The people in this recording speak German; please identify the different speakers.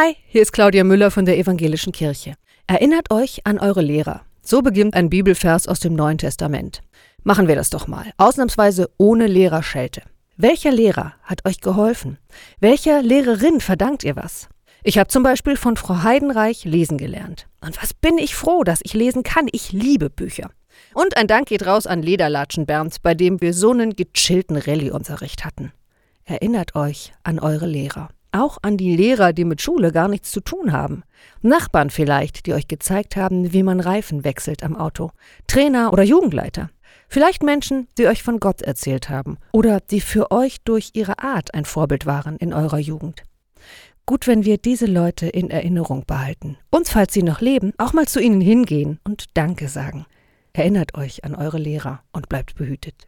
Speaker 1: Hi, hier ist Claudia Müller von der Evangelischen Kirche. Erinnert euch an eure Lehrer. So beginnt ein Bibelvers aus dem Neuen Testament. Machen wir das doch mal, ausnahmsweise ohne Lehrerschelte. Welcher Lehrer hat euch geholfen? Welcher Lehrerin verdankt ihr was? Ich habe zum Beispiel von Frau Heidenreich lesen gelernt. Und was bin ich froh, dass ich lesen kann. Ich liebe Bücher. Und ein Dank geht raus an Lederlatschen Bernd, bei dem wir so einen gechillten Rallye-Unterricht hatten. Erinnert euch an eure Lehrer. Auch an die Lehrer, die mit Schule gar nichts zu tun haben. Nachbarn vielleicht, die euch gezeigt haben, wie man Reifen wechselt am Auto. Trainer oder Jugendleiter. Vielleicht Menschen, die euch von Gott erzählt haben oder die für euch durch ihre Art ein Vorbild waren in eurer Jugend. Gut, wenn wir diese Leute in Erinnerung behalten und falls sie noch leben, auch mal zu ihnen hingehen und Danke sagen. Erinnert euch an eure Lehrer und bleibt behütet.